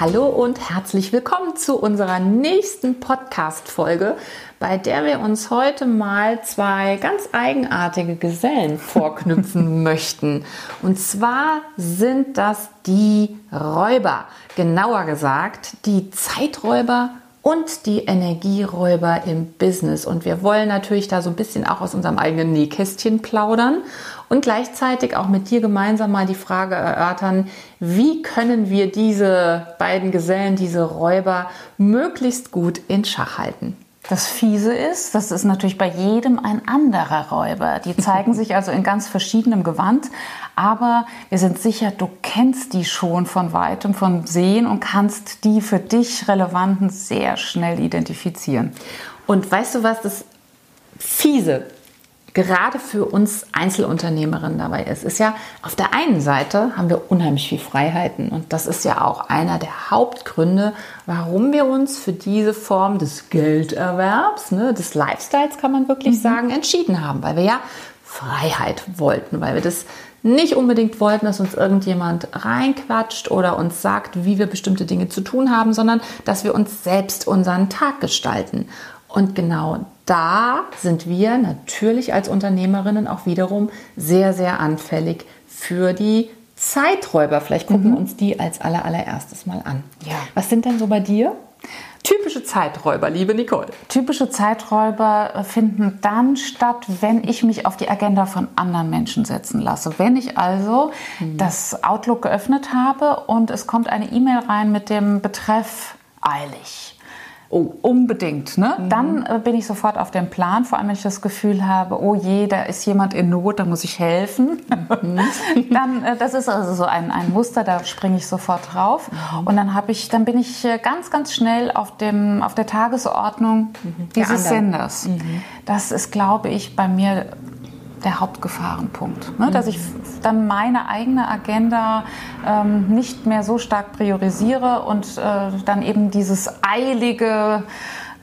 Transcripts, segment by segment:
Hallo und herzlich willkommen zu unserer nächsten Podcast-Folge, bei der wir uns heute mal zwei ganz eigenartige Gesellen vorknüpfen möchten. Und zwar sind das die Räuber, genauer gesagt die Zeiträuber und die Energieräuber im Business. Und wir wollen natürlich da so ein bisschen auch aus unserem eigenen Nähkästchen plaudern und gleichzeitig auch mit dir gemeinsam mal die Frage erörtern, wie können wir diese beiden Gesellen, diese Räuber möglichst gut in Schach halten. Das Fiese ist, das ist natürlich bei jedem ein anderer Räuber. Die zeigen sich also in ganz verschiedenem Gewand, aber wir sind sicher, du kennst die schon von weitem, von Sehen und kannst die für dich relevanten sehr schnell identifizieren. Und weißt du, was das Fiese gerade für uns Einzelunternehmerinnen dabei ist, ist ja, auf der einen Seite haben wir unheimlich viel Freiheiten und das ist ja auch einer der Hauptgründe, warum wir uns für diese Form des Gelderwerbs, ne, des Lifestyles kann man wirklich mhm. sagen, entschieden haben, weil wir ja Freiheit wollten, weil wir das nicht unbedingt wollten, dass uns irgendjemand reinquatscht oder uns sagt, wie wir bestimmte Dinge zu tun haben, sondern dass wir uns selbst unseren Tag gestalten. Und genau da sind wir natürlich als Unternehmerinnen auch wiederum sehr, sehr anfällig für die Zeiträuber. Vielleicht gucken mhm. wir uns die als aller, allererstes mal an. Ja. Was sind denn so bei dir? Typische Zeiträuber, liebe Nicole. Typische Zeiträuber finden dann statt, wenn ich mich auf die Agenda von anderen Menschen setzen lasse. Wenn ich also mhm. das Outlook geöffnet habe und es kommt eine E-Mail rein mit dem Betreff eilig Oh, unbedingt. Ne? Mhm. Dann äh, bin ich sofort auf dem Plan, vor allem wenn ich das Gefühl habe, oh je, da ist jemand in Not, da muss ich helfen. Mhm. dann, äh, das ist also so ein, ein Muster, da springe ich sofort drauf. Mhm. Und dann habe ich, dann bin ich äh, ganz, ganz schnell auf dem, auf der Tagesordnung mhm. dieses Senders. Mhm. Das ist, glaube ich, bei mir der Hauptgefahrenpunkt. Ne? Dass ich dann meine eigene Agenda ähm, nicht mehr so stark priorisiere und äh, dann eben dieses eilige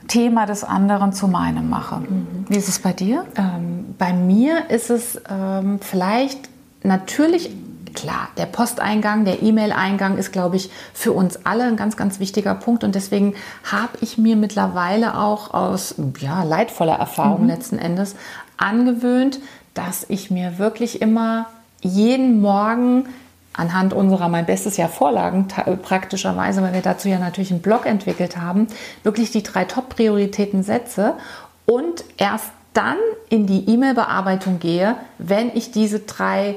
Thema des anderen zu meinem mache. Mhm. Wie ist es bei dir? Ähm, bei mir ist es ähm, vielleicht natürlich klar, der Posteingang, der E-Mail-Eingang ist, glaube ich, für uns alle ein ganz, ganz wichtiger Punkt. Und deswegen habe ich mir mittlerweile auch aus ja, leidvoller Erfahrung mhm. letzten Endes angewöhnt, dass ich mir wirklich immer jeden Morgen anhand unserer mein bestes Jahr Vorlagen praktischerweise, weil wir dazu ja natürlich einen Blog entwickelt haben, wirklich die drei Top-Prioritäten setze und erst dann in die E-Mail-Bearbeitung gehe, wenn ich diese drei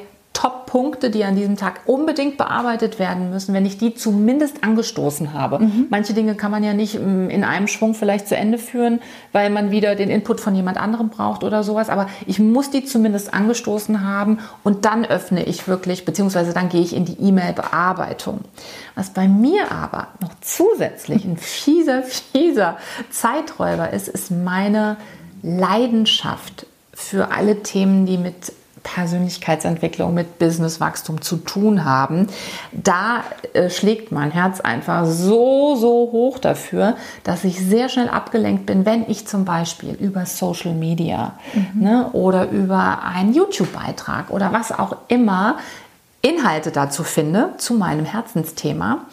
Top-Punkte, die an diesem Tag unbedingt bearbeitet werden müssen, wenn ich die zumindest angestoßen habe. Mhm. Manche Dinge kann man ja nicht ähm, in einem Schwung vielleicht zu Ende führen, weil man wieder den Input von jemand anderem braucht oder sowas. Aber ich muss die zumindest angestoßen haben und dann öffne ich wirklich, beziehungsweise dann gehe ich in die E-Mail-Bearbeitung. Was bei mir aber noch zusätzlich ein fieser, fieser Zeiträuber ist, ist meine Leidenschaft für alle Themen, die mit Persönlichkeitsentwicklung, mit Businesswachstum zu tun haben, da äh, schlägt mein Herz einfach so, so hoch dafür, dass ich sehr schnell abgelenkt bin, wenn ich zum Beispiel über Social Media mhm. ne, oder über einen YouTube-Beitrag oder was auch immer Inhalte dazu finde, zu meinem Herzensthema,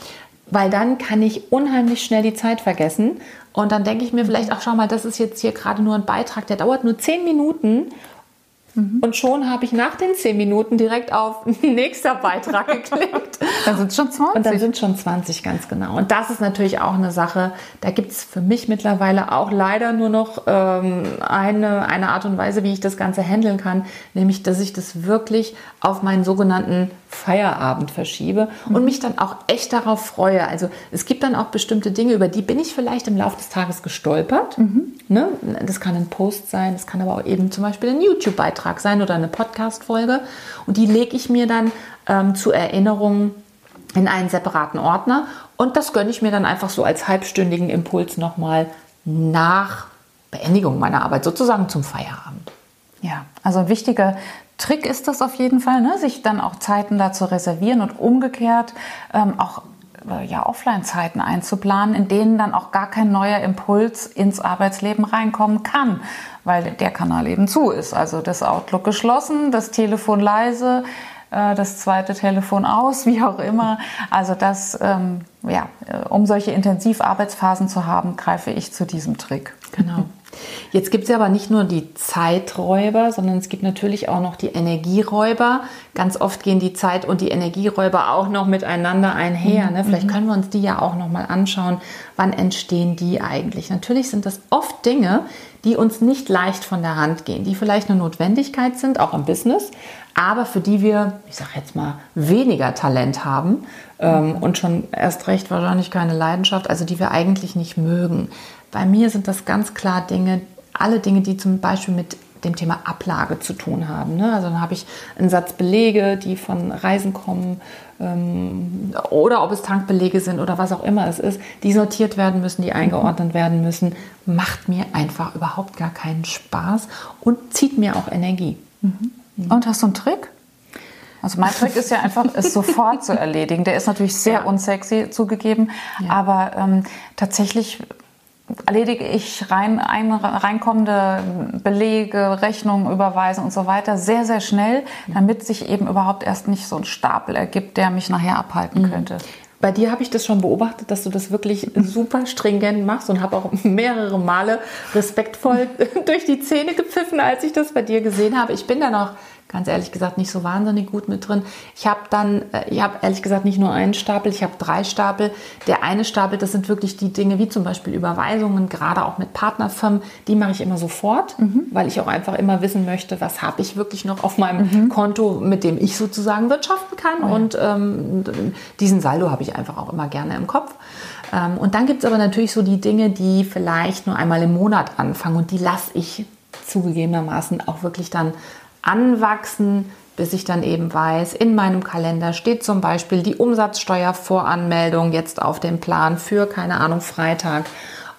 weil dann kann ich unheimlich schnell die Zeit vergessen. Und dann denke ich mir vielleicht, ach schau mal, das ist jetzt hier gerade nur ein Beitrag, der dauert nur zehn Minuten Mhm. Und schon habe ich nach den zehn Minuten direkt auf nächster Beitrag geklickt. dann sind es schon 20. Und dann sind schon 20, ganz genau. Und das ist natürlich auch eine Sache, da gibt es für mich mittlerweile auch leider nur noch ähm, eine, eine Art und Weise, wie ich das Ganze handeln kann, nämlich, dass ich das wirklich auf meinen sogenannten Feierabend verschiebe und mich dann auch echt darauf freue. Also es gibt dann auch bestimmte Dinge, über die bin ich vielleicht im Laufe des Tages gestolpert. Mhm. Ne? Das kann ein Post sein, das kann aber auch eben zum Beispiel ein YouTube-Beitrag sein oder eine Podcast-Folge. Und die lege ich mir dann ähm, zur Erinnerung in einen separaten Ordner und das gönne ich mir dann einfach so als halbstündigen Impuls nochmal nach Beendigung meiner Arbeit, sozusagen zum Feierabend. Ja, also ein wichtiger Trick ist das auf jeden Fall, ne? sich dann auch Zeiten dazu reservieren und umgekehrt ähm, auch ja, Offline-Zeiten einzuplanen, in denen dann auch gar kein neuer Impuls ins Arbeitsleben reinkommen kann, weil der Kanal eben zu ist. Also das Outlook geschlossen, das Telefon leise, äh, das zweite Telefon aus, wie auch immer. Also das, ähm, ja, äh, um solche Intensivarbeitsphasen zu haben, greife ich zu diesem Trick. Genau. Jetzt gibt es ja aber nicht nur die Zeiträuber, sondern es gibt natürlich auch noch die Energieräuber. Ganz oft gehen die Zeit- und die Energieräuber auch noch miteinander einher. Ne? Vielleicht mhm. können wir uns die ja auch noch mal anschauen. Wann entstehen die eigentlich? Natürlich sind das oft Dinge, die uns nicht leicht von der Hand gehen, die vielleicht eine Notwendigkeit sind, auch im Business, aber für die wir, ich sage jetzt mal, weniger Talent haben ähm, und schon erst recht wahrscheinlich keine Leidenschaft, also die wir eigentlich nicht mögen. Bei mir sind das ganz klar Dinge, alle Dinge, die zum Beispiel mit dem Thema Ablage zu tun haben. Ne? Also dann habe ich einen Satz Belege, die von Reisen kommen ähm, oder ob es Tankbelege sind oder was auch immer es ist, die sortiert werden müssen, die eingeordnet werden müssen, macht mir einfach überhaupt gar keinen Spaß und zieht mir auch Energie. Mhm. Und hast du einen Trick? Also mein Trick ist ja einfach, es sofort zu erledigen. Der ist natürlich sehr ja. unsexy zugegeben, ja. aber ähm, tatsächlich erledige ich rein, ein, reinkommende Belege, Rechnungen, Überweisen und so weiter sehr, sehr schnell, damit sich eben überhaupt erst nicht so ein Stapel ergibt, der mich nachher abhalten mhm. könnte. Bei dir habe ich das schon beobachtet, dass du das wirklich super stringent machst und habe auch mehrere Male respektvoll durch die Zähne gepfiffen, als ich das bei dir gesehen habe. Ich bin da noch ganz ehrlich gesagt nicht so wahnsinnig gut mit drin. Ich habe dann, äh, ich habe ehrlich gesagt nicht nur einen Stapel, ich habe drei Stapel. Der eine Stapel, das sind wirklich die Dinge wie zum Beispiel Überweisungen, gerade auch mit Partnerfirmen, die mache ich immer sofort, mhm. weil ich auch einfach immer wissen möchte, was habe ich wirklich noch auf meinem mhm. Konto, mit dem ich sozusagen wirtschaften kann. Oh ja. Und ähm, diesen Saldo habe ich einfach auch immer gerne im Kopf. Ähm, und dann gibt es aber natürlich so die Dinge, die vielleicht nur einmal im Monat anfangen und die lasse ich zugegebenermaßen auch wirklich dann anwachsen, bis ich dann eben weiß, in meinem Kalender steht zum Beispiel die Umsatzsteuervoranmeldung jetzt auf dem Plan für, keine Ahnung, Freitag.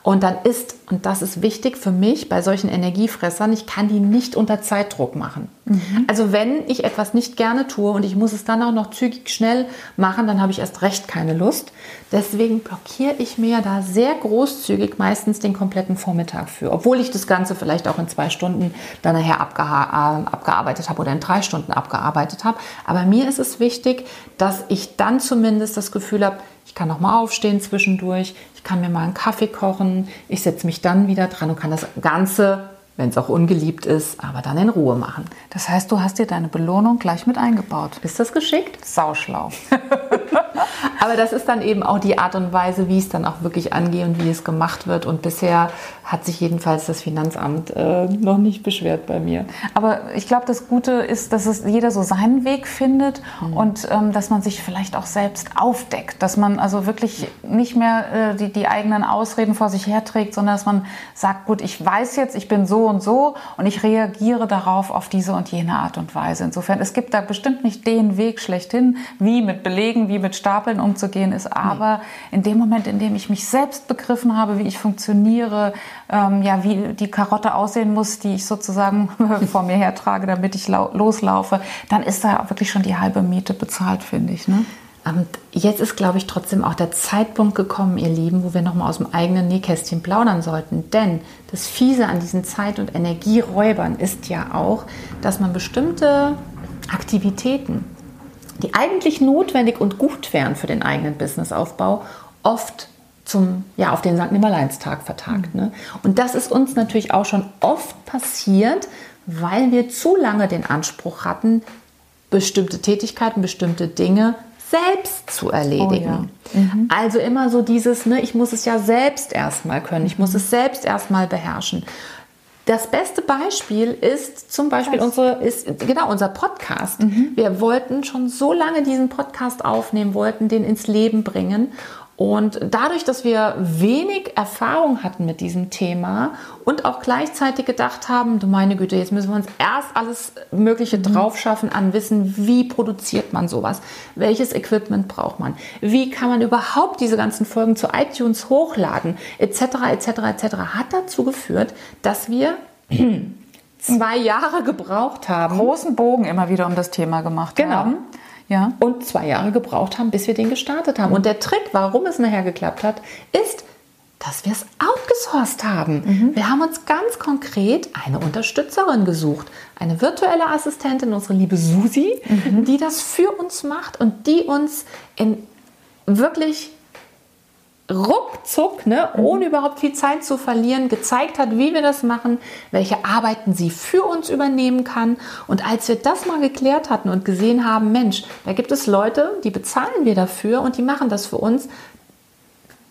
Und dann ist, und das ist wichtig für mich bei solchen Energiefressern, ich kann die nicht unter Zeitdruck machen. Mhm. Also wenn ich etwas nicht gerne tue und ich muss es dann auch noch zügig schnell machen, dann habe ich erst recht keine Lust. Deswegen blockiere ich mir da sehr großzügig meistens den kompletten Vormittag für, obwohl ich das Ganze vielleicht auch in zwei Stunden dann nachher äh, abgearbeitet habe oder in drei Stunden abgearbeitet habe. Aber mir ist es wichtig, dass ich dann zumindest das Gefühl habe, ich kann noch mal aufstehen zwischendurch, ich kann mir mal einen Kaffee kochen, ich setze mich dann wieder dran und kann das Ganze wenn es auch ungeliebt ist, aber dann in Ruhe machen. Das heißt, du hast dir deine Belohnung gleich mit eingebaut. Ist das geschickt? Sauschlau. aber das ist dann eben auch die Art und Weise, wie es dann auch wirklich angeht und wie es gemacht wird. Und bisher hat sich jedenfalls das Finanzamt äh, noch nicht beschwert bei mir. Aber ich glaube, das Gute ist, dass es jeder so seinen Weg findet mhm. und ähm, dass man sich vielleicht auch selbst aufdeckt, dass man also wirklich nicht mehr äh, die, die eigenen Ausreden vor sich herträgt, sondern dass man sagt, gut, ich weiß jetzt, ich bin so und so und ich reagiere darauf auf diese und jene Art und Weise. Insofern, es gibt da bestimmt nicht den Weg schlechthin, wie mit Belegen, wie mit Stapeln umzugehen ist, aber nee. in dem Moment, in dem ich mich selbst begriffen habe, wie ich funktioniere, ähm, ja, wie die Karotte aussehen muss, die ich sozusagen vor mir hertrage, damit ich loslaufe, dann ist da wirklich schon die halbe Miete bezahlt, finde ich. Ne? Und jetzt ist, glaube ich, trotzdem auch der Zeitpunkt gekommen, ihr Lieben, wo wir nochmal aus dem eigenen Nähkästchen plaudern sollten. Denn das Fiese an diesen Zeit- und Energieräubern ist ja auch, dass man bestimmte Aktivitäten, die eigentlich notwendig und gut wären für den eigenen Businessaufbau, oft zum, ja, auf den St. Nimmerleinstag vertagt. Ne? Und das ist uns natürlich auch schon oft passiert, weil wir zu lange den Anspruch hatten, bestimmte Tätigkeiten, bestimmte Dinge selbst zu erledigen. Oh ja. mhm. Also immer so dieses, ne, ich muss es ja selbst erstmal können, ich muss es selbst erstmal beherrschen. Das beste Beispiel ist zum Beispiel unsere, ist, genau, unser Podcast. Mhm. Wir wollten schon so lange diesen Podcast aufnehmen, wollten den ins Leben bringen. Und dadurch, dass wir wenig Erfahrung hatten mit diesem Thema und auch gleichzeitig gedacht haben, du meine Güte, jetzt müssen wir uns erst alles Mögliche mhm. drauf schaffen an Wissen, wie produziert man sowas, welches Equipment braucht man, wie kann man überhaupt diese ganzen Folgen zu iTunes hochladen, etc., etc., etc., hat dazu geführt, dass wir zwei Jahre gebraucht haben. Großen Bogen immer wieder um das Thema gemacht Genau. haben. Ja. und zwei Jahre gebraucht haben, bis wir den gestartet haben. Und der Trick, warum es nachher geklappt hat, ist, dass wir es outgesourced haben. Wir haben uns ganz konkret eine Unterstützerin gesucht, eine virtuelle Assistentin, unsere liebe Susi, die das für uns macht und die uns in wirklich ruckzuck, ne, ohne überhaupt viel Zeit zu verlieren, gezeigt hat, wie wir das machen, welche Arbeiten sie für uns übernehmen kann. Und als wir das mal geklärt hatten und gesehen haben, Mensch, da gibt es Leute, die bezahlen wir dafür und die machen das für uns,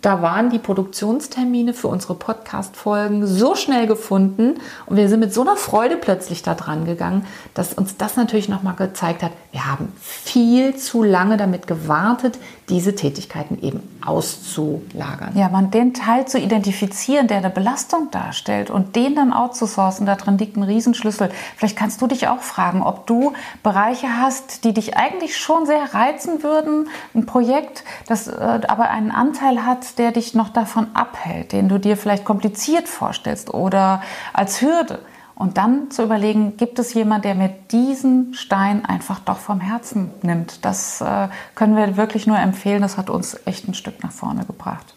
da waren die Produktionstermine für unsere Podcast-Folgen so schnell gefunden und wir sind mit so einer Freude plötzlich da dran gegangen, dass uns das natürlich nochmal gezeigt hat, wir haben viel zu lange damit gewartet, diese Tätigkeiten eben auszulagern. Ja, man den Teil zu identifizieren, der eine Belastung darstellt und den dann outzusourcen, da drin liegt ein Riesenschlüssel. Vielleicht kannst du dich auch fragen, ob du Bereiche hast, die dich eigentlich schon sehr reizen würden, ein Projekt, das äh, aber einen Anteil hat, der dich noch davon abhält, den du dir vielleicht kompliziert vorstellst oder als Hürde. Und dann zu überlegen, gibt es jemand, der mir diesen Stein einfach doch vom Herzen nimmt? Das äh, können wir wirklich nur empfehlen. Das hat uns echt ein Stück nach vorne gebracht.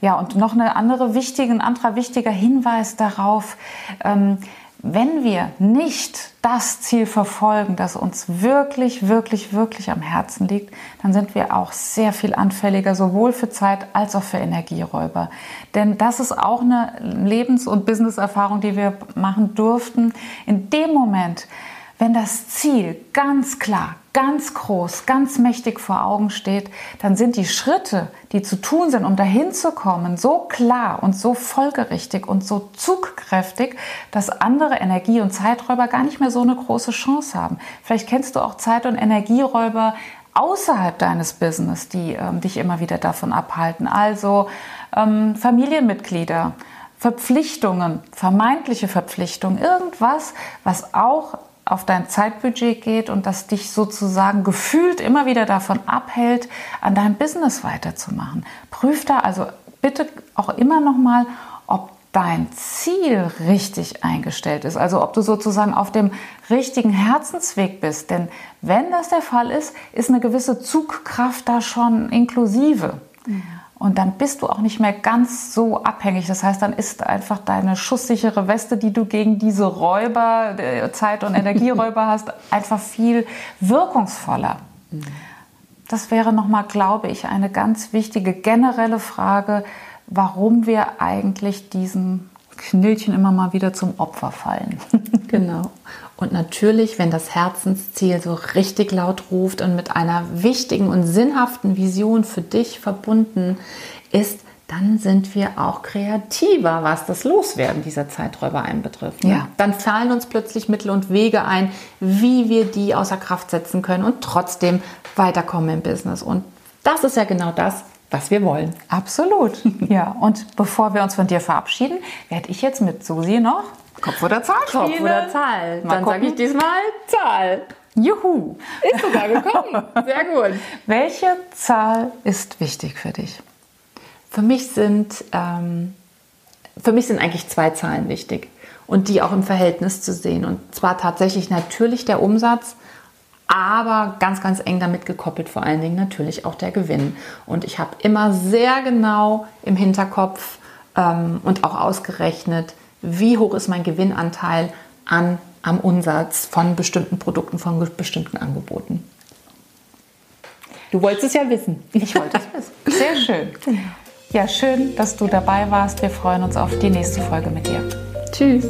Ja, und noch eine andere wichtige, ein anderer wichtiger Hinweis darauf, ähm, wenn wir nicht das Ziel verfolgen, das uns wirklich, wirklich, wirklich am Herzen liegt, dann sind wir auch sehr viel anfälliger, sowohl für Zeit als auch für Energieräuber. Denn das ist auch eine Lebens- und Businesserfahrung, die wir machen durften. In dem Moment, wenn das Ziel ganz klar, ganz groß, ganz mächtig vor Augen steht, dann sind die Schritte, die zu tun sind, um dahin zu kommen, so klar und so folgerichtig und so zugkräftig, dass andere Energie- und Zeiträuber gar nicht mehr so eine große Chance haben. Vielleicht kennst du auch Zeit- und Energieräuber außerhalb deines Business, die ähm, dich immer wieder davon abhalten. Also ähm, Familienmitglieder, Verpflichtungen, vermeintliche Verpflichtungen, irgendwas, was auch auf dein Zeitbudget geht und das dich sozusagen gefühlt immer wieder davon abhält, an deinem Business weiterzumachen. Prüf da also bitte auch immer noch mal, ob dein Ziel richtig eingestellt ist, also ob du sozusagen auf dem richtigen Herzensweg bist. Denn wenn das der Fall ist, ist eine gewisse Zugkraft da schon inklusive. Und dann bist du auch nicht mehr ganz so abhängig. Das heißt, dann ist einfach deine schusssichere Weste, die du gegen diese Räuber, äh, Zeit- und Energieräuber hast, einfach viel wirkungsvoller. Das wäre nochmal, glaube ich, eine ganz wichtige generelle Frage, warum wir eigentlich diesen Knillchen immer mal wieder zum Opfer fallen. Genau. Und natürlich, wenn das Herzensziel so richtig laut ruft und mit einer wichtigen und sinnhaften Vision für dich verbunden ist, dann sind wir auch kreativer, was das Loswerden dieser Zeiträuber einbetrifft. Ne? Ja. Dann fallen uns plötzlich Mittel und Wege ein, wie wir die außer Kraft setzen können und trotzdem weiterkommen im Business. Und das ist ja genau das, was wir wollen. Absolut. Ja, und bevor wir uns von dir verabschieden, werde ich jetzt mit Susi noch Kopf oder Zahl Kopf spielen. oder Zahl? Mal Dann sage ich diesmal Zahl. Juhu. Ist sogar gekommen. Sehr gut. Welche Zahl ist wichtig für dich? Für mich sind, ähm, für mich sind eigentlich zwei Zahlen wichtig und die auch im Verhältnis zu sehen. Und zwar tatsächlich natürlich der Umsatz, aber ganz, ganz eng damit gekoppelt vor allen Dingen natürlich auch der Gewinn. Und ich habe immer sehr genau im Hinterkopf ähm, und auch ausgerechnet, wie hoch ist mein Gewinnanteil an, am Umsatz von bestimmten Produkten, von bestimmten Angeboten. Du wolltest es ja wissen. Ich wollte es wissen. Sehr schön. Ja, schön, dass du dabei warst. Wir freuen uns auf die nächste Folge mit dir. Tschüss.